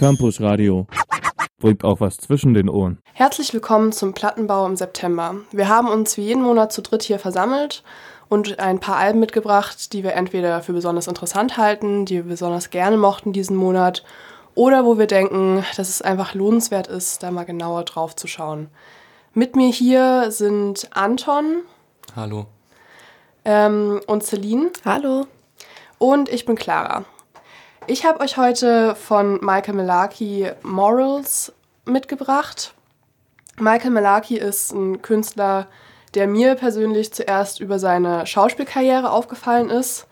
Campus Radio. Bringt auch was zwischen den Ohren. Herzlich willkommen zum Plattenbau im September. Wir haben uns wie jeden Monat zu dritt hier versammelt und ein paar Alben mitgebracht, die wir entweder für besonders interessant halten, die wir besonders gerne mochten diesen Monat oder wo wir denken, dass es einfach lohnenswert ist, da mal genauer drauf zu schauen. Mit mir hier sind Anton. Hallo. Ähm, und Celine. Hallo. Und ich bin Clara. Ich habe euch heute von Michael Melaki Morals mitgebracht. Michael Melaki ist ein Künstler, der mir persönlich zuerst über seine Schauspielkarriere aufgefallen ist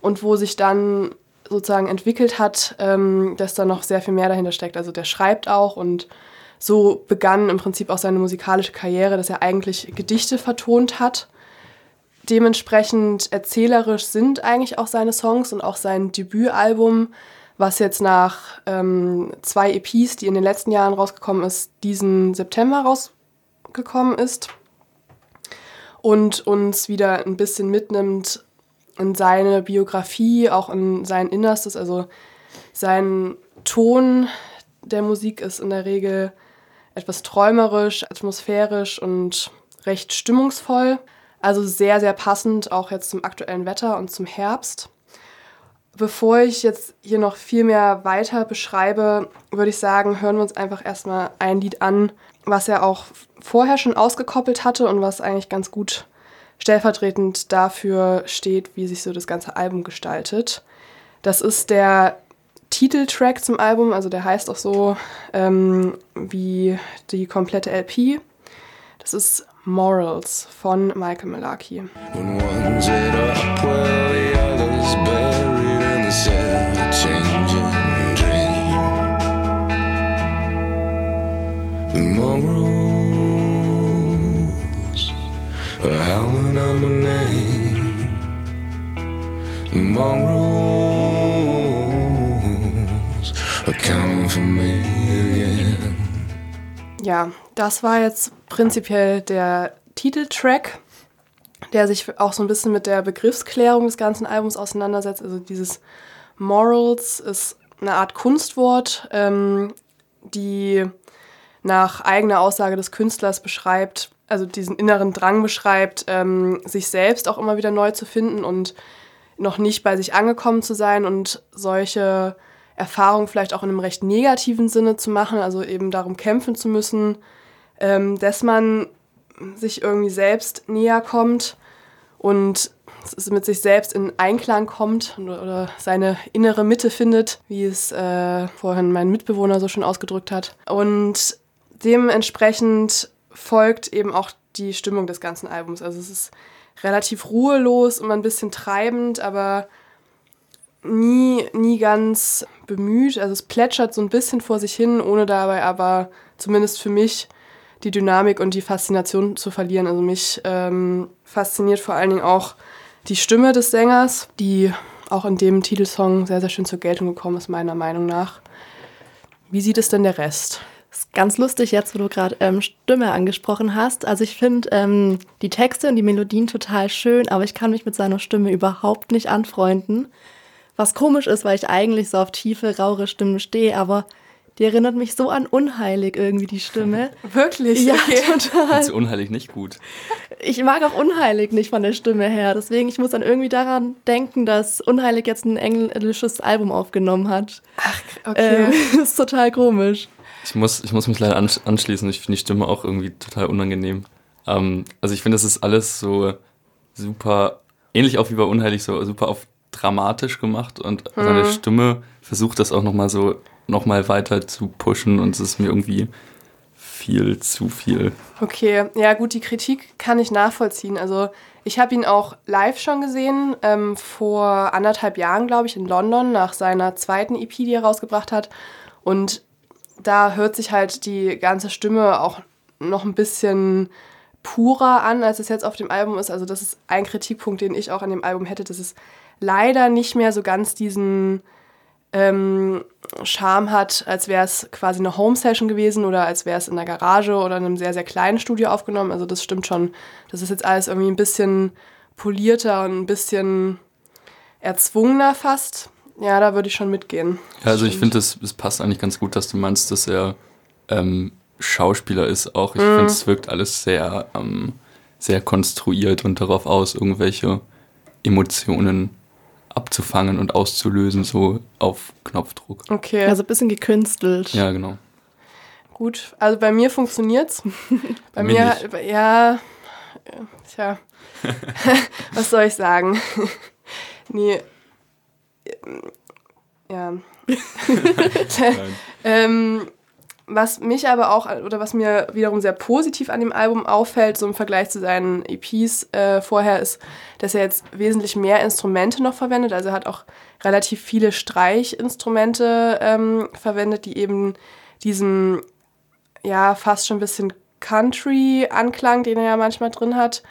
und wo sich dann sozusagen entwickelt hat, ähm, dass da noch sehr viel mehr dahinter steckt. Also der schreibt auch und so begann im Prinzip auch seine musikalische Karriere, dass er eigentlich Gedichte vertont hat dementsprechend erzählerisch sind eigentlich auch seine Songs und auch sein Debütalbum, was jetzt nach ähm, zwei EPs, die in den letzten Jahren rausgekommen ist, diesen September rausgekommen ist und uns wieder ein bisschen mitnimmt in seine Biografie, auch in sein Innerstes. Also sein Ton der Musik ist in der Regel etwas träumerisch, atmosphärisch und recht stimmungsvoll. Also sehr, sehr passend auch jetzt zum aktuellen Wetter und zum Herbst. Bevor ich jetzt hier noch viel mehr weiter beschreibe, würde ich sagen, hören wir uns einfach erstmal ein Lied an, was er auch vorher schon ausgekoppelt hatte und was eigentlich ganz gut stellvertretend dafür steht, wie sich so das ganze Album gestaltet. Das ist der Titeltrack zum Album, also der heißt auch so ähm, wie die komplette LP. Das ist Morals von Michael Malaki. Morals are howling out my name. Morals are coming for me again. Ja, das war jetzt prinzipiell der Titeltrack, der sich auch so ein bisschen mit der Begriffsklärung des ganzen Albums auseinandersetzt. Also dieses Morals ist eine Art Kunstwort, ähm, die nach eigener Aussage des Künstlers beschreibt, also diesen inneren Drang beschreibt, ähm, sich selbst auch immer wieder neu zu finden und noch nicht bei sich angekommen zu sein und solche Erfahrungen vielleicht auch in einem recht negativen Sinne zu machen, also eben darum kämpfen zu müssen, ähm, dass man sich irgendwie selbst näher kommt und mit sich selbst in Einklang kommt oder seine innere Mitte findet, wie es äh, vorhin mein Mitbewohner so schön ausgedrückt hat. Und dementsprechend folgt eben auch die Stimmung des ganzen Albums. Also es ist relativ ruhelos und ein bisschen treibend, aber nie, nie ganz bemüht. Also es plätschert so ein bisschen vor sich hin, ohne dabei aber zumindest für mich die Dynamik und die Faszination zu verlieren. Also mich ähm, fasziniert vor allen Dingen auch die Stimme des Sängers, die auch in dem Titelsong sehr, sehr schön zur Geltung gekommen ist, meiner Meinung nach. Wie sieht es denn der Rest? Das ist ganz lustig jetzt, wo du gerade ähm, Stimme angesprochen hast. Also ich finde ähm, die Texte und die Melodien total schön, aber ich kann mich mit seiner Stimme überhaupt nicht anfreunden. Was komisch ist, weil ich eigentlich so auf tiefe, rauere Stimmen stehe, aber die erinnert mich so an Unheilig irgendwie, die Stimme. Wirklich? Ja, okay. total. Ist Unheilig nicht gut. Ich mag auch Unheilig nicht von der Stimme her. Deswegen, ich muss dann irgendwie daran denken, dass Unheilig jetzt ein englisches Album aufgenommen hat. Ach, okay. Ähm, ist total komisch. Ich muss, ich muss mich leider anschließen. Ich finde die Stimme auch irgendwie total unangenehm. Ähm, also ich finde, das ist alles so super, ähnlich auch wie bei Unheilig, so super auf dramatisch gemacht und Mhm. seine Stimme versucht das auch nochmal so nochmal weiter zu pushen und es ist mir irgendwie viel zu viel. Okay, ja gut, die Kritik kann ich nachvollziehen. Also ich habe ihn auch live schon gesehen, ähm, vor anderthalb Jahren, glaube ich, in London, nach seiner zweiten EP, die er rausgebracht hat. Und da hört sich halt die ganze Stimme auch noch ein bisschen purer an, als es jetzt auf dem Album ist. Also das ist ein Kritikpunkt, den ich auch an dem Album hätte, dass es leider nicht mehr so ganz diesen ähm, Charme hat, als wäre es quasi eine Home-Session gewesen oder als wäre es in der Garage oder in einem sehr, sehr kleinen Studio aufgenommen. Also das stimmt schon. Das ist jetzt alles irgendwie ein bisschen polierter und ein bisschen erzwungener fast. ja, da würde ich schon mitgehen. Ja, also ich finde, es passt eigentlich ganz gut, dass du meinst, dass er ähm, Schauspieler ist auch. Ich Mhm. finde, es wirkt alles sehr, ähm, sehr konstruiert und darauf aus, irgendwelche Emotionen abzufangen und auszulösen, so auf Knopfdruck. Okay, Also ein bisschen gekünstelt. Ja, genau. gut. Also bei mir funktioniert's. bei mir mir, nicht. ja, tja, was soll ich sagen? nee, ähm, ja. Ähm, was mich aber auch, oder was mir wiederum sehr positiv an dem Album auffällt, so im Vergleich zu seinen EPs äh, vorher, ist, dass er jetzt wesentlich mehr Instrumente noch verwendet. Also er hat auch relativ viele Streichinstrumente ähm, verwendet, die eben diesen, ja, fast schon ein bisschen Country-Anklang, den er ja manchmal drin hat,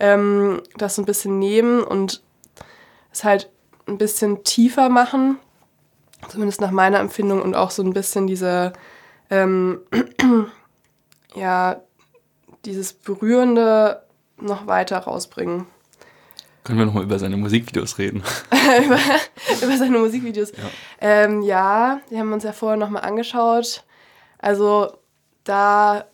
ähm, das so ein bisschen nehmen und es halt ein bisschen tiefer machen zumindest nach meiner Empfindung und auch so ein bisschen diese, ähm, ja, dieses Berührende noch weiter rausbringen. Können wir nochmal über seine Musikvideos reden? über, über seine Musikvideos. Ja. Ähm, ja, die haben wir uns ja vorher nochmal angeschaut. Also da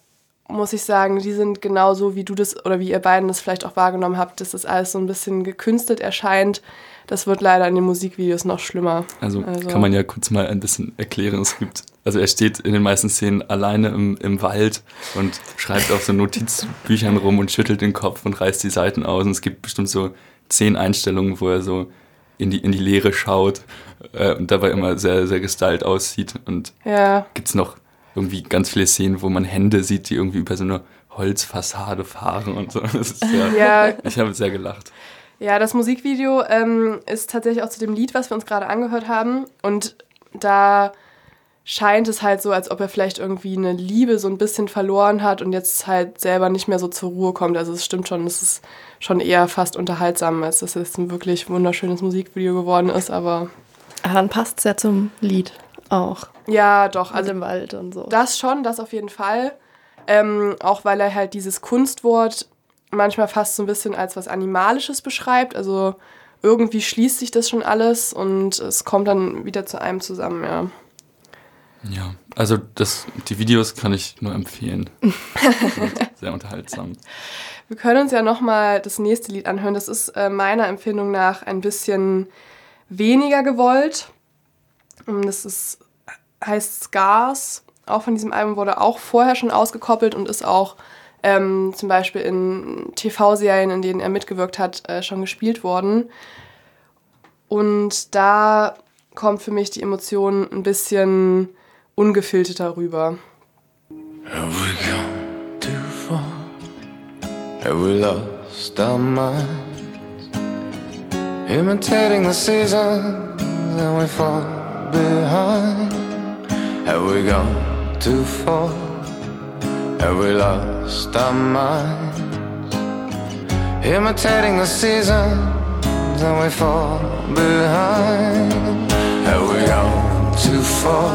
muss ich sagen, die sind genauso, wie du das oder wie ihr beiden das vielleicht auch wahrgenommen habt, dass das alles so ein bisschen gekünstelt erscheint. Das wird leider in den Musikvideos noch schlimmer. Also, Also- kann man ja kurz mal ein bisschen erklären. Es gibt, also er steht in den meisten Szenen alleine im, im Wald und schreibt auf so Notizbüchern rum und schüttelt den Kopf und reißt die Seiten aus. Und es gibt bestimmt so zehn Einstellungen, wo er so in die, in die Leere schaut äh, und dabei immer sehr, sehr gestylt aussieht. Und Ja, gibt es noch irgendwie ganz viele Szenen, wo man Hände sieht, die irgendwie über so eine Holzfassade fahren und so. Das ist sehr, ja, Ich habe sehr gelacht. Ja, das Musikvideo ähm, ist tatsächlich auch zu dem Lied, was wir uns gerade angehört haben. Und da scheint es halt so, als ob er vielleicht irgendwie eine Liebe so ein bisschen verloren hat und jetzt halt selber nicht mehr so zur Ruhe kommt. Also es stimmt schon, es ist schon eher fast unterhaltsam, als dass es ein wirklich wunderschönes Musikvideo geworden ist. Aber Aber dann passt es ja zum Lied auch. ja, doch. Also Also im Wald und so. Das schon, das auf jeden Fall. Ähm, auch weil er halt dieses Kunstwort manchmal fast so ein bisschen als was Animalisches beschreibt. Also irgendwie schließt sich das schon alles und es kommt dann wieder zu einem zusammen, ja. Ja, also das, die Videos kann ich nur empfehlen. Sind sehr unterhaltsam. Wir können uns ja nochmal das nächste Lied anhören. Das ist äh, meiner Empfindung nach ein bisschen weniger gewollt. Und Das ist, heißt Scars. Auch von diesem Album wurde auch vorher schon ausgekoppelt und ist auch ähm, zum Beispiel in TV-Serien, in denen er mitgewirkt hat, äh, schon gespielt worden. Und da kommt für mich die Emotion ein bisschen ungefilterter rüber. Have we gone too far? Have we lost our minds? Imitating the seasons and we fall behind. Have we gone too far? Have we lost our minds? Imitating the seasons and we fall behind. Have we gone too far?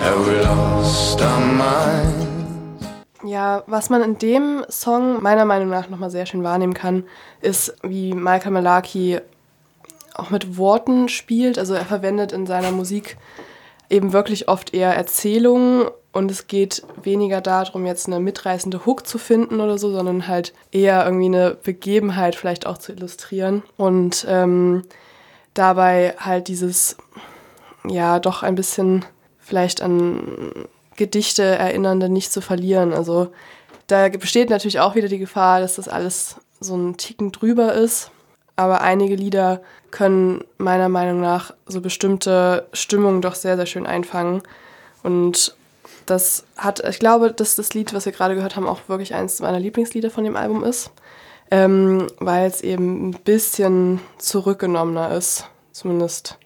Have we lost our minds? Ja, was man in dem Song meiner Meinung nach nochmal sehr schön wahrnehmen kann, ist, wie Michael Malaki auch mit Worten spielt. Also er verwendet in seiner Musik eben wirklich oft eher Erzählungen und es geht weniger darum, jetzt eine mitreißende Hook zu finden oder so, sondern halt eher irgendwie eine Begebenheit vielleicht auch zu illustrieren und ähm, dabei halt dieses, ja, doch ein bisschen vielleicht an Gedichte erinnernde nicht zu verlieren. Also da besteht natürlich auch wieder die Gefahr, dass das alles so ein Ticken drüber ist. Aber einige Lieder können meiner Meinung nach so bestimmte Stimmungen doch sehr, sehr schön einfangen. Und das hat, ich glaube, dass das Lied, was wir gerade gehört haben, auch wirklich eines meiner Lieblingslieder von dem Album ist. Ähm, weil es eben ein bisschen zurückgenommener ist. Zumindest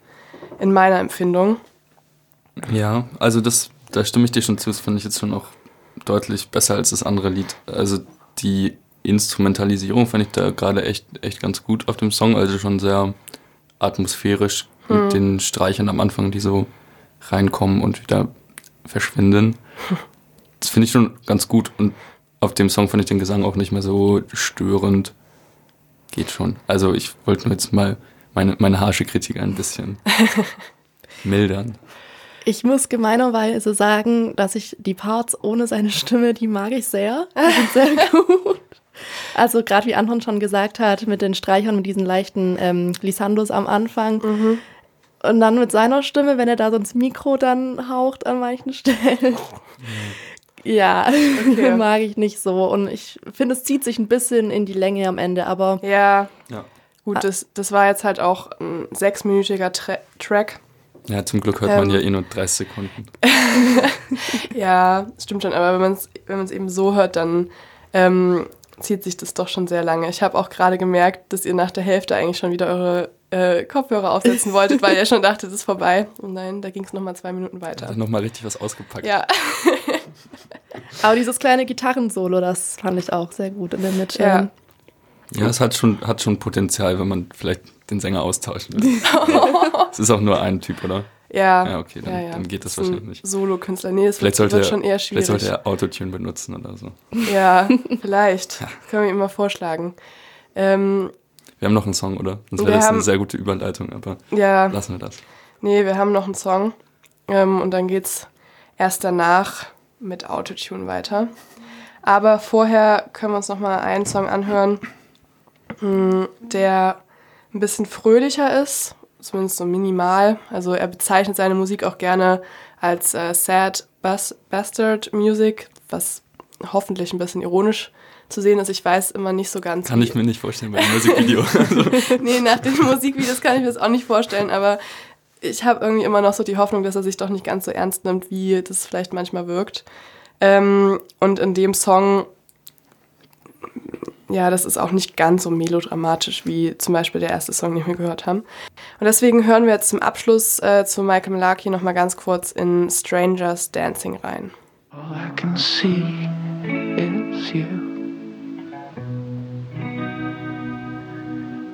in meiner Empfindung. Ja, also das, da stimme ich dir schon zu, das finde ich jetzt schon auch deutlich besser als das andere Lied. Also die Instrumentalisierung fand ich da gerade echt, echt ganz gut auf dem Song, also schon sehr atmosphärisch mit den Streichern am Anfang, die so reinkommen und wieder verschwinden. Das finde ich schon ganz gut und auf dem Song fand ich den Gesang auch nicht mehr so störend. Geht schon. Also ich wollte nur jetzt mal meine, meine harsche Kritik ein bisschen mildern. Ich muss gemeinerweise sagen, dass ich die Parts ohne seine Stimme, die mag ich sehr. Die sind sehr gut. Also gerade wie Anton schon gesagt hat, mit den Streichern, mit diesen leichten ähm, Glissandos am Anfang. Mhm. Und dann mit seiner Stimme, wenn er da so ins Mikro dann haucht an manchen Stellen. Ja, Okay. mag ich nicht so. Und ich finde, es zieht sich ein bisschen in die Länge am Ende, aber Ja, Ja. gut, das, das war jetzt halt auch ein sechsminütiger Tra Track. Ja, zum Glück hört man Ähm. ja eh nur 30 Sekunden. Ja, stimmt schon, aber wenn man es wenn man's eben so hört, dann ähm, zieht sich das doch schon sehr lange. Ich habe auch gerade gemerkt, dass ihr nach der Hälfte eigentlich schon wieder eure äh, Kopfhörer aufsetzen wolltet, weil ihr schon dachtet, es ist vorbei. Und nein, da ging es nochmal zwei Minuten weiter. hat nochmal richtig was ausgepackt. Ja, Aber dieses kleine Gitarrensolo, das fand ich auch sehr gut in der Mitte. Ja. Ja, es hat schon, hat schon Potenzial, wenn man vielleicht den Sänger austauschen will. es ist auch nur ein Typ, oder? ja. Ja, okay, dann- dann geht das ein wahrscheinlich nicht. Solo-Künstler. Nee, es Vielleicht wird, sollte, wird er, schon eher vielleicht schwierig. sollte er Autotune benutzen oder so. Ja, vielleicht. Können wir ihm mal vorschlagen. Ähm, Wir haben noch einen Song, oder? Sonst wäre das haben- eine sehr gute Überleitung, aber ja, lassen wir das. nee, wir haben noch einen Song. Ähm, und dann geht's erst danach mit Autotune weiter. Aber vorher können wir uns noch mal einen Song anhören, mh, der ein bisschen fröhlicher ist, zumindest so minimal. Also er bezeichnet seine Musik auch gerne als äh, Sad Bas Bastard Music, was hoffentlich ein bisschen ironisch zu sehen ist. Ich weiß immer nicht so ganz. Kann wie- ich mir nicht vorstellen bei einem Musikvideo. also, nee, nach den Musikvideos kann ich mir das auch nicht vorstellen, aber ich habe irgendwie immer noch so die Hoffnung, dass er sich doch nicht ganz so ernst nimmt, wie das vielleicht manchmal wirkt. Ähm, und in dem Song, ja, das ist auch nicht ganz so melodramatisch wie zum Beispiel der erste Song, den wir gehört haben. Und deswegen hören wir jetzt zum Abschluss äh, zu Michael Malarkey nochmal ganz kurz in Strangers Dancing rein. All I can see is you.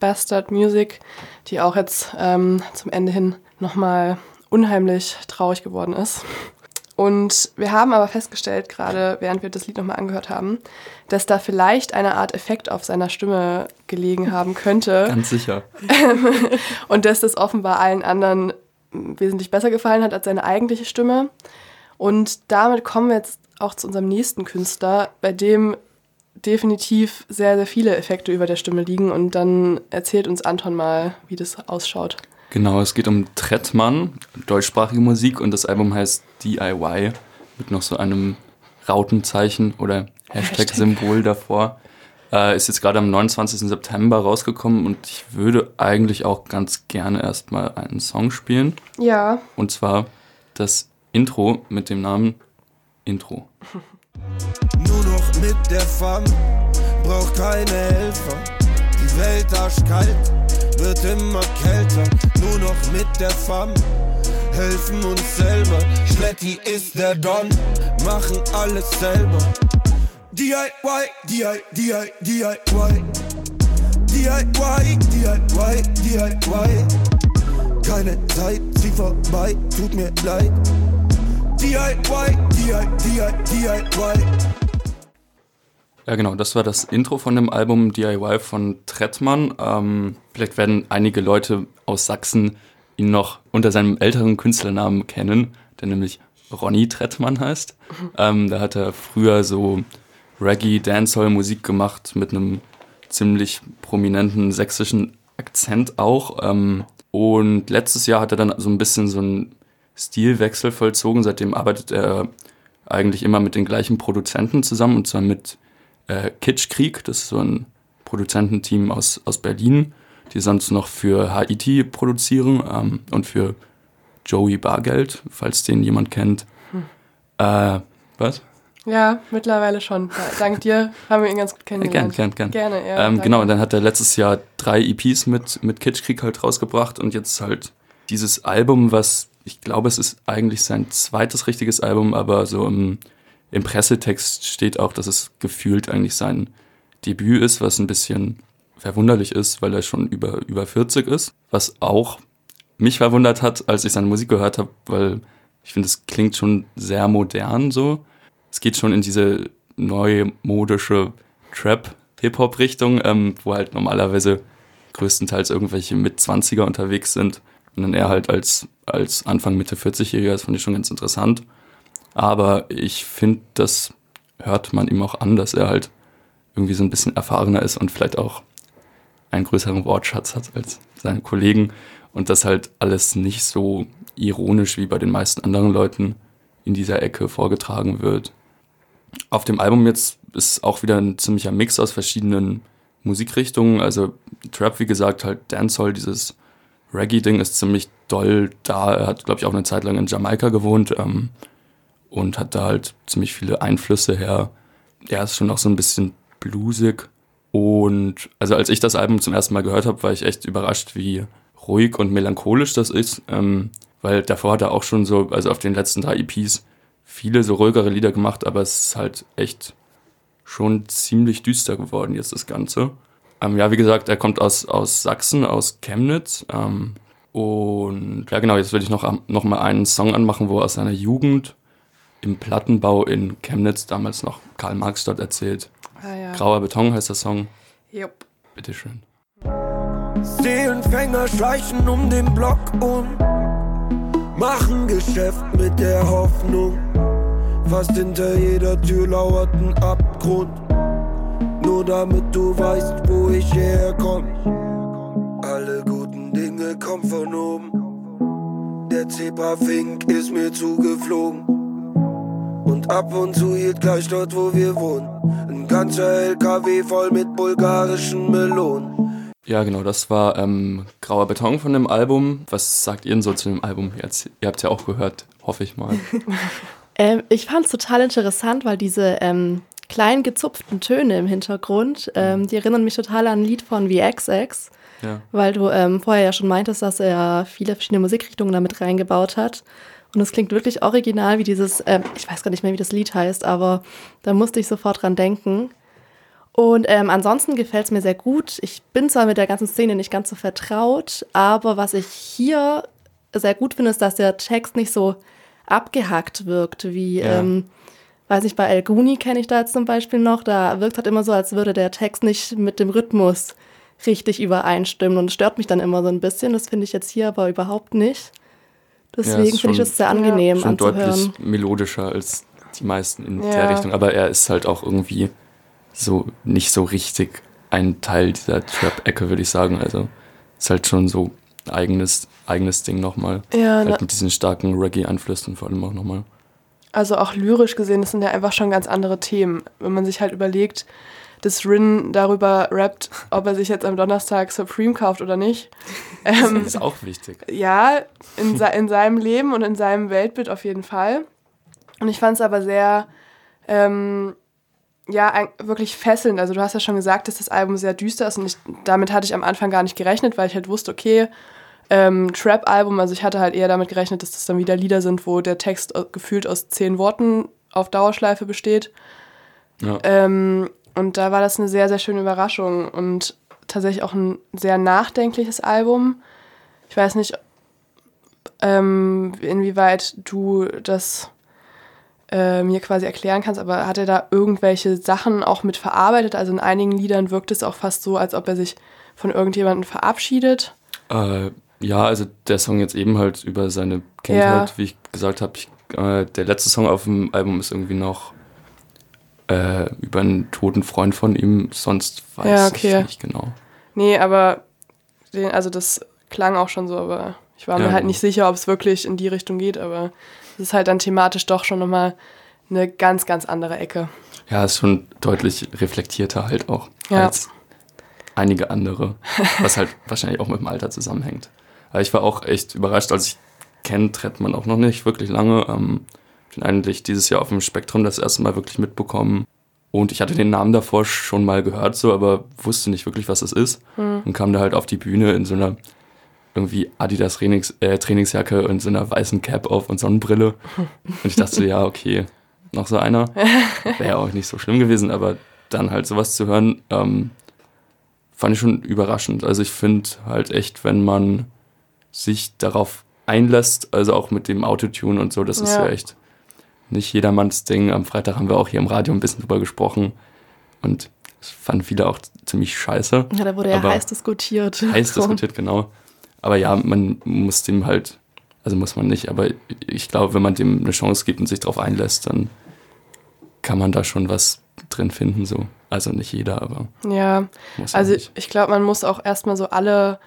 Bastard Music, die auch jetzt ähm, zum Ende hin nochmal unheimlich traurig geworden ist. Und wir haben aber festgestellt, gerade während wir das Lied nochmal angehört haben, dass da vielleicht eine Art Effekt auf seiner Stimme gelegen haben könnte ganz sicher. und dass das offenbar allen anderen wesentlich besser gefallen hat als seine eigentliche Stimme. Und damit kommen wir jetzt auch zu unserem nächsten Künstler, bei dem definitiv sehr, sehr viele Effekte über der Stimme liegen. Und dann erzählt uns Anton mal, wie das ausschaut. Genau, es geht um Trettmann, deutschsprachige Musik und das Album heißt DIY mit noch so einem Rautenzeichen oder Hashtag-Symbol davor. Äh, ist jetzt gerade am 29. September rausgekommen und ich würde eigentlich auch ganz gerne erstmal einen Song spielen. Ja, Und zwar das Intro mit dem Namen Intro. Nur noch mit der Fam, braucht keine Helfer. Die Welt arschkalt, wird immer kälter. Nur noch mit der Fam, helfen uns selber. Schletti ist der Don, machen alles selber. DIY, DIY, DIY, DIY. DIY, DIY, DIY. Keine Zeit, zieh vorbei, tut mir leid. DIY, DIY, DIY. Ja, genau, das war das Intro von dem Album DIY von Trettmann. Ähm, vielleicht werden einige Leute aus Sachsen ihn noch unter seinem älteren Künstlernamen kennen, der nämlich Ronny Trettmann heißt. Ähm, da hat er früher so Reggae, Dancehall Musik gemacht mit einem ziemlich prominenten sächsischen Akzent auch. Ähm, und letztes Jahr hat er dann so ein bisschen so einen Stilwechsel vollzogen. Seitdem arbeitet er eigentlich immer mit den gleichen Produzenten zusammen und zwar mit äh, Kitschkrieg, das ist so ein Produzententeam aus, aus Berlin, die sonst noch für Haiti produzieren ähm, und für Joey Bargeld, falls den jemand kennt. Äh, was? Ja, mittlerweile schon. Da- Dank dir haben wir ihn ganz gut Ja, gern, kennengelernt. gern, gern. Gerne, ja. ähm, genau, und dann hat er letztes Jahr drei EPs mit, mit Kitschkrieg halt rausgebracht und jetzt halt dieses Album, was ich glaube, es ist eigentlich sein zweites richtiges Album, aber so im, im Pressetext steht auch, dass es gefühlt eigentlich sein Debüt ist, was ein bisschen verwunderlich ist, weil er schon über, über 40 ist, was auch mich verwundert hat, als ich seine Musik gehört habe, weil ich finde, es klingt schon sehr modern so. Es geht schon in diese neue modische Trap-Hip-Hop-Richtung, ähm, wo halt normalerweise größtenteils irgendwelche mit 20er unterwegs sind. Und dann er halt als, als Anfang, Mitte 40-Jähriger, das fand ich schon ganz interessant. Aber ich finde, das hört man ihm auch an, dass er halt irgendwie so ein bisschen erfahrener ist und vielleicht auch einen größeren Wortschatz hat als seine Kollegen und das halt alles nicht so ironisch wie bei den meisten anderen Leuten in dieser Ecke vorgetragen wird. Auf dem Album jetzt ist auch wieder ein ziemlicher Mix aus verschiedenen Musikrichtungen. Also Trap, wie gesagt, halt Dancehall, dieses Reggae-Ding ist ziemlich doll da. Er hat, glaube ich, auch eine Zeit lang in Jamaika gewohnt ähm, und hat da halt ziemlich viele Einflüsse her. Er ist schon auch so ein bisschen bluesig. Und also als ich das Album zum ersten Mal gehört habe, war ich echt überrascht, wie ruhig und melancholisch das ist. Ähm, weil davor hat er auch schon so, also auf den letzten drei EPs, viele so ruhigere Lieder gemacht, aber es ist halt echt schon ziemlich düster geworden jetzt das Ganze. Ähm, ja, wie gesagt, er kommt aus, aus Sachsen, aus Chemnitz. Ähm, und ja, genau, jetzt will ich noch, am- noch mal einen Song anmachen, wo er aus seiner Jugend im Plattenbau in Chemnitz, damals noch Karl Marx dort erzählt. Ah, ja. Grauer Beton heißt der Song. Jupp. Bitteschön. Seelenfänger schleichen um den Block um, machen Geschäft mit der Hoffnung. Fast hinter jeder Tür lauert ein Abgrund. Nur damit du weißt, wo ich herkomm. Alle guten Dinge kommen von oben. Der Zebrafink ist mir zugeflogen. Und ab und zu hielt gleich dort, wo wir wohnen. Ein ganzer LKW voll mit bulgarischen Melonen. Ja, genau, das war ähm, Grauer Beton von dem Album. Was sagt ihr denn so zu dem Album jetzt? Ihr habt ja auch gehört, hoffe ich mal. Ähm, ich fand es total interessant, weil diese ähm, kleinen gezupften Töne im Hintergrund, ähm, die erinnern mich total an ein Lied von VXX, Ja. weil du ähm, vorher ja schon meintest, dass er viele verschiedene Musikrichtungen damit reingebaut hat. Und es klingt wirklich original wie dieses, ähm, ich weiß gar nicht mehr, wie das Lied heißt, aber da musste ich sofort dran denken. Und ähm, ansonsten gefällt es mir sehr gut. Ich bin zwar mit der ganzen Szene nicht ganz so vertraut, aber was ich hier sehr gut finde, ist, dass der Text nicht so abgehackt wirkt, wie, Ja. ähm, weiß nicht, bei El Guni kenne ich da jetzt zum Beispiel noch, da wirkt halt immer so, als würde der Text nicht mit dem Rhythmus richtig übereinstimmen und stört mich dann immer so ein bisschen. Das finde ich jetzt hier aber überhaupt nicht. Deswegen ist finde ich das sehr angenehm Schon anzuhören. deutlich melodischer als die meisten in Ja. der Richtung. Aber er ist halt auch irgendwie so nicht so richtig ein Teil dieser Trap-Ecke, würde ich sagen. Also ist halt schon so ein eigenes, eigenes Ding nochmal. Ja, Halt mit diesen starken Reggae-Einflüssen vor allem auch nochmal. Also auch lyrisch gesehen, das sind ja einfach schon ganz andere Themen. Wenn man sich halt überlegt, dass Rin darüber rappt, ob er sich jetzt am Donnerstag Supreme kauft oder nicht. Ähm, Das ist auch wichtig. Ja, in, in seinem Leben und in seinem Weltbild auf jeden Fall. Und ich fand es aber sehr, ähm, ja, wirklich fesselnd. Also du hast ja schon gesagt, dass das Album sehr düster ist und ich, damit hatte ich am Anfang gar nicht gerechnet, weil ich halt wusste, okay, ähm, Trap-Album, also ich hatte halt eher damit gerechnet, dass das dann wieder Lieder sind, wo der Text gefühlt aus zehn Worten auf Dauerschleife besteht. Ja. Ähm, und da war das eine sehr, sehr schöne Überraschung und tatsächlich auch ein sehr nachdenkliches Album. Ich weiß nicht, ähm, inwieweit du das äh, mir quasi erklären kannst, aber hat er da irgendwelche Sachen auch mit verarbeitet? Also in einigen Liedern wirkt es auch fast so, als ob er sich von irgendjemandem verabschiedet. Äh, ja, also der Song jetzt eben halt über seine Kindheit, wie ich gesagt habe. Äh, der letzte Song auf dem Album ist irgendwie noch äh, über einen toten Freund von ihm. Sonst weiß Ja, okay. ich nicht genau. Nee, aber den, also das klang auch schon so, aber ich war Ja, mir halt genau. nicht sicher, ob es wirklich in die Richtung geht, aber es ist halt dann thematisch doch schon nochmal eine ganz, ganz andere Ecke. Ja, ist schon deutlich reflektierter halt auch Ja. als einige andere, was halt wahrscheinlich auch mit dem Alter zusammenhängt. Ich war auch echt überrascht, als ich kenne Trettmann auch noch nicht wirklich lange. Ähm, den eigentlich dieses Jahr auf dem Spektrum das erste Mal wirklich mitbekommen. Und ich hatte den Namen davor schon mal gehört, so, aber wusste nicht wirklich, was es ist. Hm. Und kam da halt auf die Bühne in so einer irgendwie Adidas Trainings, äh, Trainingsjacke und so einer weißen Cap auf und Sonnenbrille. Und ich dachte, ja, okay, noch so einer. Wäre ja auch nicht so schlimm gewesen, aber dann halt sowas zu hören, ähm, fand ich schon überraschend. Also ich finde halt echt, wenn man sich darauf einlässt, also auch mit dem Autotune und so, das ist Ja. ja echt nicht jedermanns Ding. Am Freitag haben wir auch hier im Radio ein bisschen drüber gesprochen und das fanden viele auch ziemlich scheiße. Ja, da wurde ja heiß diskutiert. Heiß diskutiert, genau. Aber ja, man muss dem halt, also muss man nicht, aber ich glaube, wenn man dem eine Chance gibt und sich darauf einlässt, dann kann man da schon was drin finden, so. Also nicht jeder, aber Ja, also ich glaube, man muss auch erstmal so alle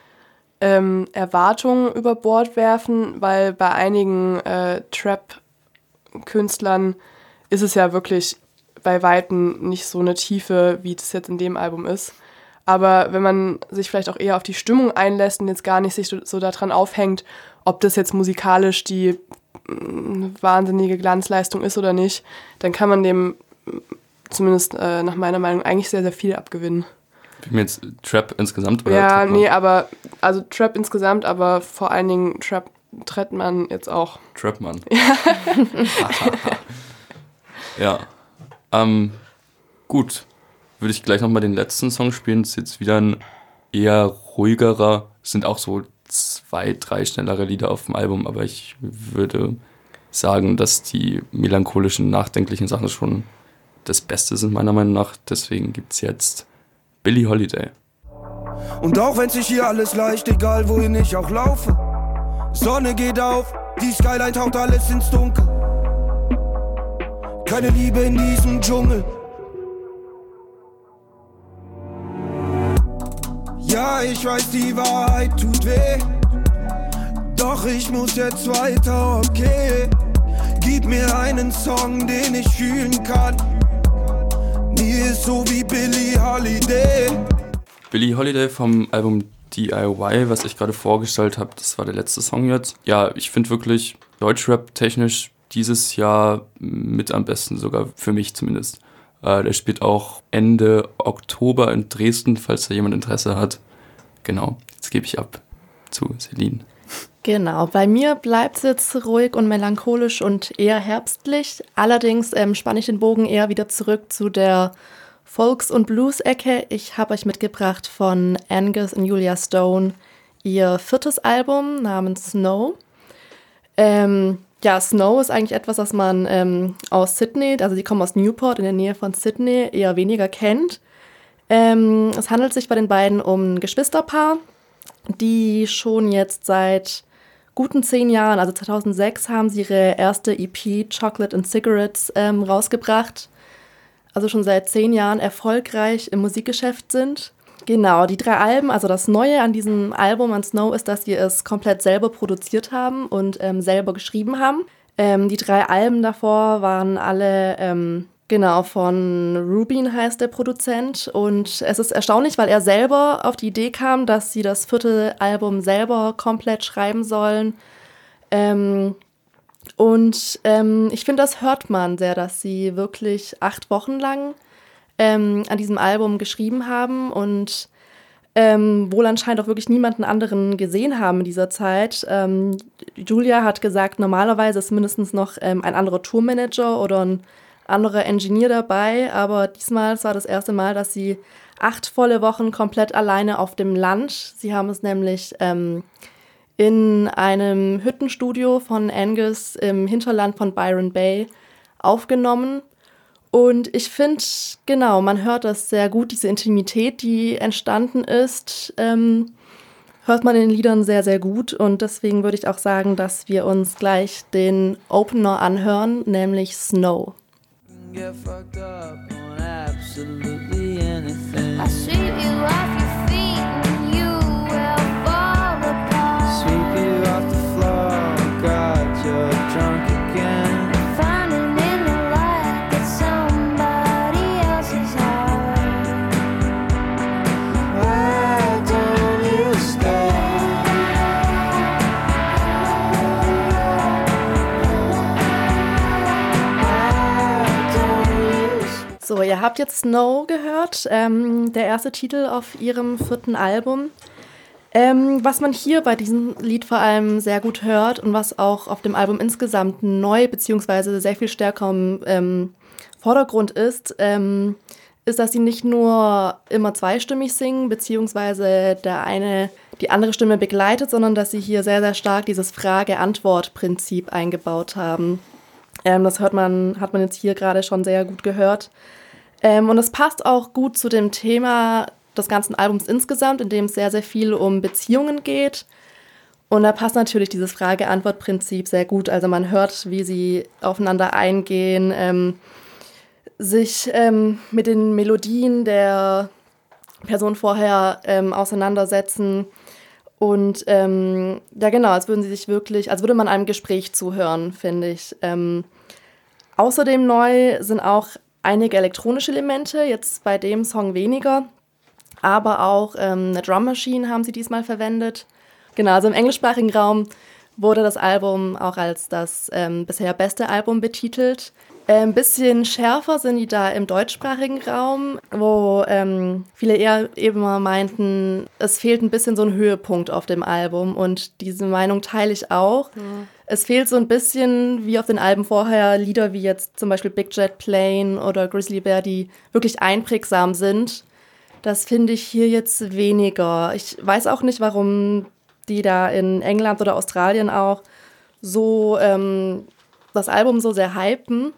ähm, Erwartungen über Bord werfen, weil bei einigen äh, Trap-Künstlern ist es ja wirklich bei Weitem nicht so eine Tiefe, wie das jetzt in dem Album ist. Aber wenn man sich vielleicht auch eher auf die Stimmung einlässt und jetzt gar nicht sich so, daran aufhängt, ob das jetzt musikalisch die mm, wahnsinnige Glanzleistung ist oder nicht, dann kann man dem mm, zumindest äh, nach meiner Meinung eigentlich sehr, sehr viel abgewinnen. Wie mir jetzt Trap insgesamt oder Ja, Trettmann? nee, aber also Trap insgesamt, aber vor allen Dingen Trap Trettmann jetzt auch. Trapman. ja. Ähm, gut. Würde ich gleich nochmal den letzten Song spielen. Das ist jetzt wieder ein eher ruhigerer. Es sind auch so zwei, drei schnellere Lieder auf dem Album, aber ich würde sagen, dass die melancholischen, nachdenklichen Sachen schon das Beste sind, meiner Meinung nach. Deswegen gibt es jetzt Billie Holiday. Und auch wenn sich hier alles leicht, egal wohin ich auch laufe. Sonne geht auf, die Skyline taucht alles ins Dunkel. Keine Liebe in diesem Dschungel. Ja, ich weiß, die Wahrheit tut weh. Doch ich muss jetzt weiter, okay. Gib mir einen Song, den ich fühlen kann. Mir ist so wie Billie Holiday. Billie Holiday vom Album DIY, was ich gerade vorgestellt habe, das war der letzte Song jetzt. Ja, ich finde wirklich Deutschrap technisch dieses Jahr mit am besten, sogar für mich zumindest. Äh, der spielt auch Ende Oktober in Dresden, falls da jemand Interesse hat. Genau, jetzt gebe ich ab zu Celine. Genau, bei mir bleibt es jetzt ruhig und melancholisch und eher herbstlich. Allerdings ähm, spanne ich den Bogen eher wieder zurück zu der Folks- und Blues-Ecke. Ich habe euch mitgebracht von Angus und Julia Stone ihr viertes Album namens Snow. Ähm, ja, Snow ist eigentlich etwas, das man ähm, aus Sydney, also die kommen aus Newport in der Nähe von Sydney, eher weniger kennt. Ähm, es handelt sich bei den beiden um ein Geschwisterpaar, die schon jetzt seit guten zehn Jahren, also 2006, haben sie ihre erste EP Chocolate and Cigarettes ähm, rausgebracht. Also schon seit zehn Jahren erfolgreich im Musikgeschäft sind. Genau, die drei Alben, also das Neue an diesem Album an Snow ist, dass sie es komplett selber produziert haben und ähm, selber geschrieben haben. Ähm, die drei Alben davor waren alle, ähm, genau, von Rubin heißt der Produzent. Und es ist erstaunlich, weil er selber auf die Idee kam, dass sie das vierte Album selber komplett schreiben sollen. Ähm, und ähm, ich finde, das hört man sehr, dass sie wirklich acht Wochen lang ähm, an diesem Album geschrieben haben und ähm, wohl anscheinend auch wirklich niemanden anderen gesehen haben in dieser Zeit. Ähm, Julia hat gesagt, normalerweise ist mindestens noch ähm, ein anderer Tourmanager oder ein anderer Engineer dabei, aber diesmal war das erste Mal, dass sie acht volle Wochen komplett alleine auf dem Land. Sie haben es nämlich ähm, in einem Hüttenstudio von Angus im Hinterland von Byron Bay aufgenommen. Und ich finde, genau, man hört das sehr gut, diese Intimität, die entstanden ist, ähm, hört man in den Liedern sehr, sehr gut. Und deswegen würde ich auch sagen, dass wir uns gleich den Opener anhören, nämlich Snow. Get fucked up on absolutely anything. I sweep you off Ihr habt jetzt Snow gehört, ähm, der erste Titel auf ihrem vierten Album. Ähm, was man hier bei diesem Lied vor allem sehr gut hört und was auch auf dem Album insgesamt neu beziehungsweise sehr viel stärker im ähm, Vordergrund ist, ähm, ist, dass sie nicht nur immer zweistimmig singen, beziehungsweise der eine die andere Stimme begleitet, sondern dass sie hier sehr, sehr stark dieses Frage-Antwort-Prinzip eingebaut haben. Ähm, das hört man, hat man jetzt hier gerade schon sehr gut gehört. Ähm, und es passt auch gut zu dem Thema des ganzen Albums insgesamt, in dem es sehr, sehr viel um Beziehungen geht. Und da passt natürlich dieses Frage-Antwort-Prinzip sehr gut. Also man hört, wie sie aufeinander eingehen, ähm, sich ähm, mit den Melodien der Person vorher ähm, auseinandersetzen. Und ähm, ja, genau, als würden sie sich wirklich, als würde man einem Gespräch zuhören, finde ich. Ähm, außerdem neu sind auch einige elektronische Elemente, jetzt bei dem Song weniger, aber auch ähm, eine Drum Machine haben sie diesmal verwendet. Genau, also im englischsprachigen Raum wurde das Album auch als das ähm, bisher beste Album betitelt. Äh, Ein bisschen schärfer sind die da im deutschsprachigen Raum, wo ähm, viele eher eben mal meinten, es fehlt ein bisschen so ein Höhepunkt auf dem Album und diese Meinung teile ich auch. Es fehlt so ein bisschen wie auf den Alben vorher Lieder wie jetzt zum Beispiel Big Jet Plane oder Grizzly Bear, die wirklich einprägsam sind. Das finde ich hier jetzt weniger. Ich weiß auch nicht, warum die da in England oder Australien auch so ähm, das Album so sehr hypen.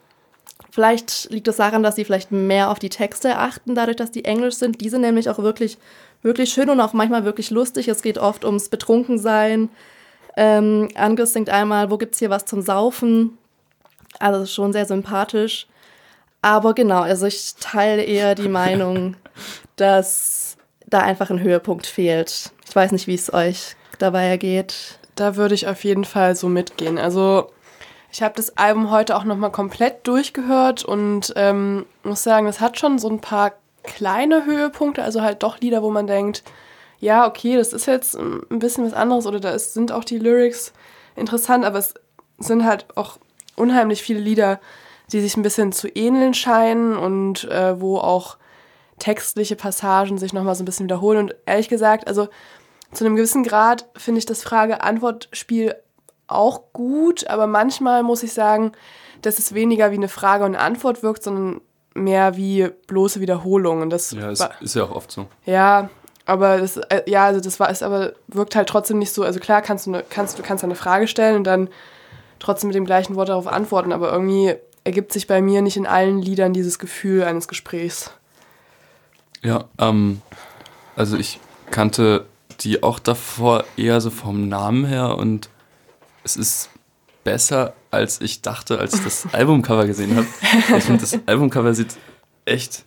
Vielleicht liegt es daran, dass sie vielleicht mehr auf die Texte achten, dadurch, dass die Englisch sind. Die sind nämlich auch wirklich, wirklich schön und auch manchmal wirklich lustig. Es geht oft ums Betrunkensein. Ähm, Angus singt einmal, wo gibt's hier was zum Saufen? Also das ist schon sehr sympathisch. Aber genau, also ich teile eher die Meinung, dass da einfach ein Höhepunkt fehlt. Ich weiß nicht, wie es euch dabei ergeht. Da würde ich auf jeden Fall so mitgehen. Also ich habe das Album heute auch nochmal komplett durchgehört und ähm, muss sagen, es hat schon so ein paar kleine Höhepunkte, also halt doch Lieder, wo man denkt, ja, okay, das ist jetzt ein bisschen was anderes oder da ist, sind auch die Lyrics interessant, aber es sind halt auch unheimlich viele Lieder, die sich ein bisschen zu ähneln scheinen und äh, wo auch textliche Passagen sich nochmal so ein bisschen wiederholen. Und ehrlich gesagt, also zu einem gewissen Grad finde ich das Frage-Antwort-Spiel auch gut, aber manchmal muss ich sagen, dass es weniger wie eine Frage und eine Antwort wirkt, sondern mehr wie bloße Wiederholung. Und das Ja, war- ist ja auch oft so. ja, aber das, äh, ja, also das war es, aber wirkt halt trotzdem nicht so. Also klar kannst du, ne, kannst du kannst eine Frage stellen und dann trotzdem mit dem gleichen Wort darauf antworten, aber irgendwie ergibt sich bei mir nicht in allen Liedern dieses Gefühl eines Gesprächs. Ja, ähm, also ich kannte die auch davor eher so vom Namen her und es ist besser, als ich dachte, als ich das Albumcover gesehen habe. Ich finde, das Albumcover sieht echt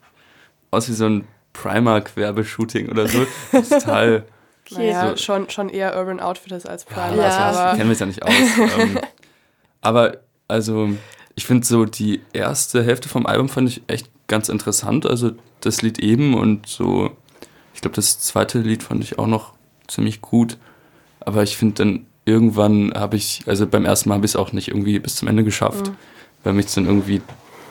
aus wie so ein Primark-Werbeshooting oder so. Total, Naja, So- schon, schon eher Urban Outfitters als Primark. ja, Ja. also, ich aber kenne mich ja nicht aus. ähm, aber also, ich finde so die erste Hälfte vom Album fand ich echt ganz interessant. Also das Lied eben und so, ich glaube, das zweite Lied fand ich auch noch ziemlich gut. Aber ich finde dann irgendwann habe ich, also beim ersten Mal habe ich es auch nicht irgendwie bis zum Ende geschafft, weil mich dann irgendwie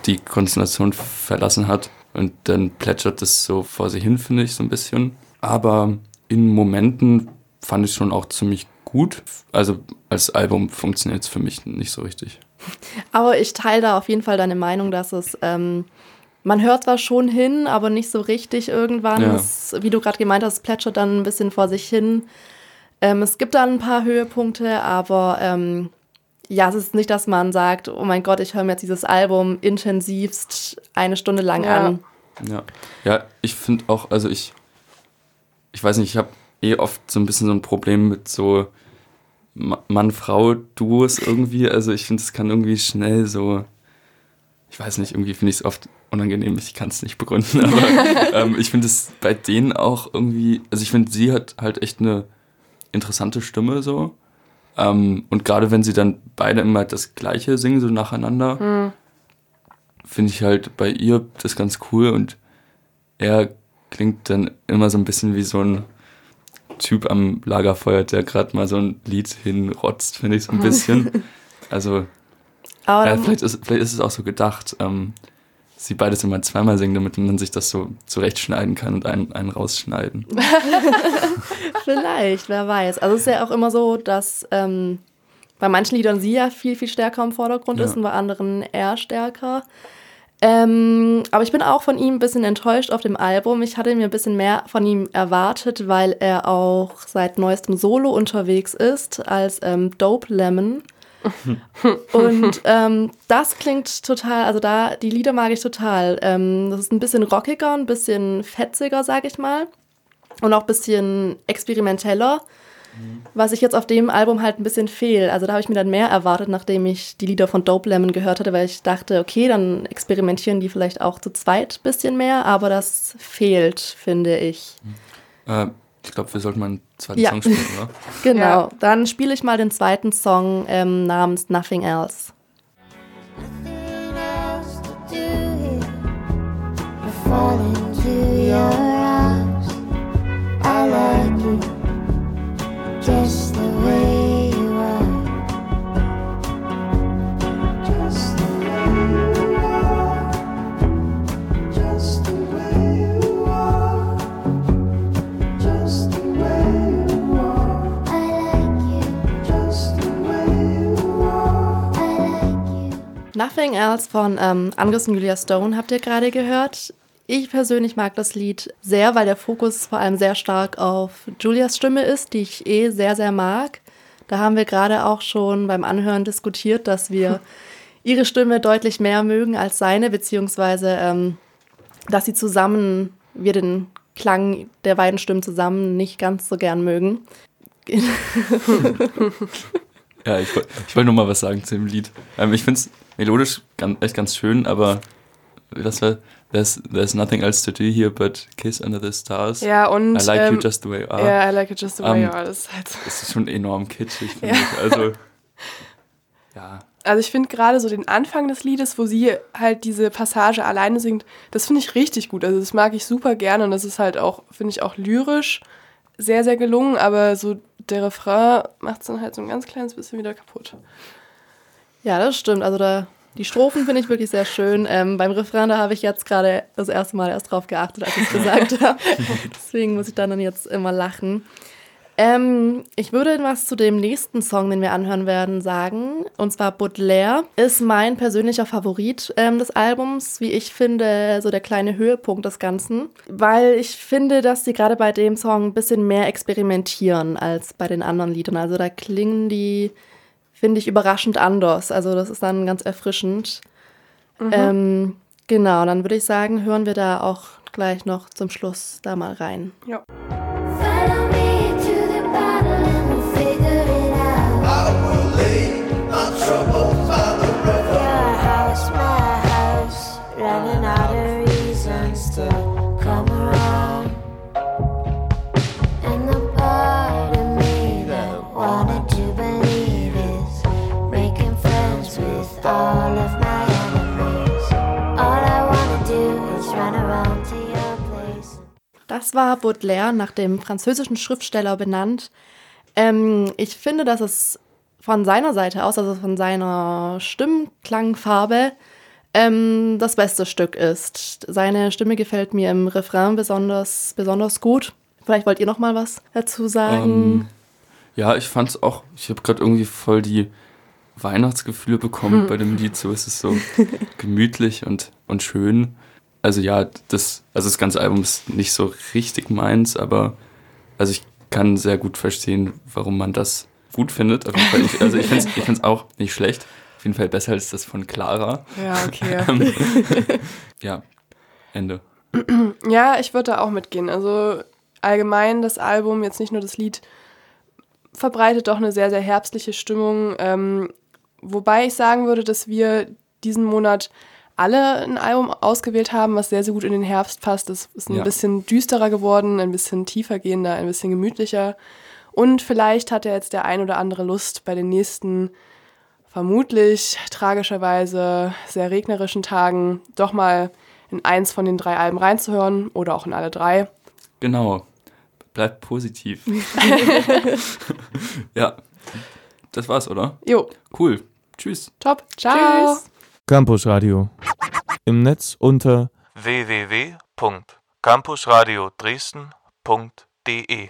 die Konstellation verlassen hat. Und dann plätschert das so vor sich hin, finde ich, so ein bisschen. Aber in Momenten fand ich schon auch ziemlich gut. Also als Album funktioniert es für mich nicht so richtig. Aber ich teile da auf jeden Fall deine Meinung, dass es, ähm, man hört zwar schon hin, aber nicht so richtig irgendwann. Ja. Es, wie du gerade gemeint hast, plätschert dann ein bisschen vor sich hin. Ähm, es gibt dann ein paar Höhepunkte, aber ähm, ja, es ist nicht, dass man sagt, oh mein Gott, ich höre mir jetzt dieses Album intensivst eine Stunde lang Ja. an. Ja, ja ich finde auch, also ich, ich weiß nicht, ich habe eh oft so ein bisschen so ein Problem mit so Ma- Mann-Frau-Duos irgendwie. Also ich finde, es kann irgendwie schnell so, ich weiß nicht, irgendwie finde ich es oft unangenehm, ich kann es nicht begründen, aber ähm, ich finde es bei denen auch irgendwie, also ich finde, sie hat halt echt eine interessante Stimme so. Ähm, und gerade wenn sie dann beide immer das Gleiche singen, so nacheinander, finde ich halt bei ihr das ganz cool und er klingt dann immer so ein bisschen wie so ein Typ am Lagerfeuer, der gerade mal so ein Lied hinrotzt, finde ich so ein bisschen. Also ja, vielleicht, ist, vielleicht ist es auch so gedacht. Ähm, sie beides immer zweimal singen, damit man sich das so zurechtschneiden kann und einen, einen rausschneiden. Vielleicht, wer weiß. Also es ist ja auch immer so, dass ähm, bei manchen Liedern sie ja viel, viel stärker im Vordergrund Ja. ist und bei anderen er stärker. Ähm, aber ich bin auch von ihm ein bisschen enttäuscht auf dem Album. Ich hatte mir ein bisschen mehr von ihm erwartet, weil er auch seit neuestem Solo unterwegs ist als ähm, Dope Lemon. Und ähm, das klingt total, also da, die Lieder mag ich total. Ähm, das ist ein bisschen rockiger, ein bisschen fetziger, sag ich mal. Und auch ein bisschen experimenteller. Was ich jetzt auf dem Album halt ein bisschen fehl. Also da habe ich mir dann mehr erwartet, nachdem ich die Lieder von Dope Lemon gehört hatte, weil ich dachte, okay, dann experimentieren die vielleicht auch zu zweit ein bisschen mehr, aber das fehlt, finde ich. Äh, ich glaube, wir sollten mal einen zweiten Ja. Song spielen, oder? Genau. Ja. Dann spiele ich mal den zweiten Song ähm, namens Nothing Else. Nothing else to do here but fall into your arms. I like you Nothing Else von ähm, Angus und Julia Stone habt ihr gerade gehört. Ich persönlich mag das Lied sehr, weil der Fokus vor allem sehr stark auf Julias Stimme ist, die ich eh sehr, sehr mag. Da haben wir gerade auch schon beim Anhören diskutiert, dass wir ihre Stimme deutlich mehr mögen als seine, beziehungsweise ähm, dass sie zusammen, wir den Klang der beiden Stimmen zusammen nicht ganz so gern mögen. Ja, ich, ich wollte nur mal was sagen zu dem Lied. Ähm, ich finde es melodisch ganz, echt ganz schön, aber das war there's, there's nothing else to do here but kiss under the stars. Ja, und. I like you ähm, just the way you are. Ja, I like it just the way Ähm, you are. Das ist halt so. Das ist schon enorm kitschig, finde Ja. ich. Also, ja. Also ich finde gerade so den Anfang des Liedes, wo sie halt diese Passage alleine singt, das finde ich richtig gut. Also das mag ich super gerne und das ist halt auch, finde ich auch lyrisch sehr, sehr gelungen, aber so der Refrain macht es dann halt so ein ganz kleines bisschen wieder kaputt. Ja, das stimmt. Also da, die Strophen finde ich wirklich sehr schön. Ähm, beim Refrain, da habe ich jetzt gerade das erste Mal erst drauf geachtet, als ich es gesagt habe. Deswegen muss ich dann, dann jetzt immer lachen. Ähm, ich würde was zu dem nächsten Song, den wir anhören werden, sagen. Und zwar Baudelaire ist mein persönlicher Favorit ähm, des Albums, wie ich finde, so der kleine Höhepunkt des Ganzen. Weil ich finde, dass sie gerade bei dem Song ein bisschen mehr experimentieren als bei den anderen Liedern. Also da klingen die finde ich überraschend anders. Also das ist dann ganz erfrischend. Ähm, genau, dann würde ich sagen, hören wir da auch gleich noch zum Schluss da mal rein. Follow Das war Baudelaire, nach dem französischen Schriftsteller benannt. Ähm, ich finde, dass es von seiner Seite aus, also von seiner Stimmklangfarbe, ähm, das beste Stück ist. Seine Stimme gefällt mir im Refrain besonders, besonders gut. Vielleicht wollt ihr noch mal was dazu sagen. Ähm, ja, ich fand es auch, ich habe gerade irgendwie voll die Weihnachtsgefühle bekommen bei dem Lied. So ist es so gemütlich und, und schön. Also ja, das, also das ganze Album ist nicht so richtig meins, aber also ich kann sehr gut verstehen, warum man das gut findet. Auf jeden Fall, ich, also ich finde es auch nicht schlecht. Auf jeden Fall besser als das von Clara. Ja, okay. Ähm, ja, Ende. Ja, ich würde da auch mitgehen. Also allgemein das Album, jetzt nicht nur das Lied, verbreitet doch eine sehr, sehr herbstliche Stimmung. Ähm, wobei ich sagen würde, dass wir diesen Monat alle ein Album ausgewählt haben, was sehr, sehr gut in den Herbst passt. Es ist ein Ja. bisschen düsterer geworden, ein bisschen tiefer gehender, ein bisschen gemütlicher. Und vielleicht hat ja jetzt der ein oder andere Lust, bei den nächsten vermutlich tragischerweise sehr regnerischen Tagen doch mal in eins von den drei Alben reinzuhören oder auch in alle drei. Genau. Bleibt positiv. ja, das war's, oder? Jo, Cool. Tschüss. top. Ciao. Tschüss. Campus Radio. Im Netz unter www.campusradio Dresden.de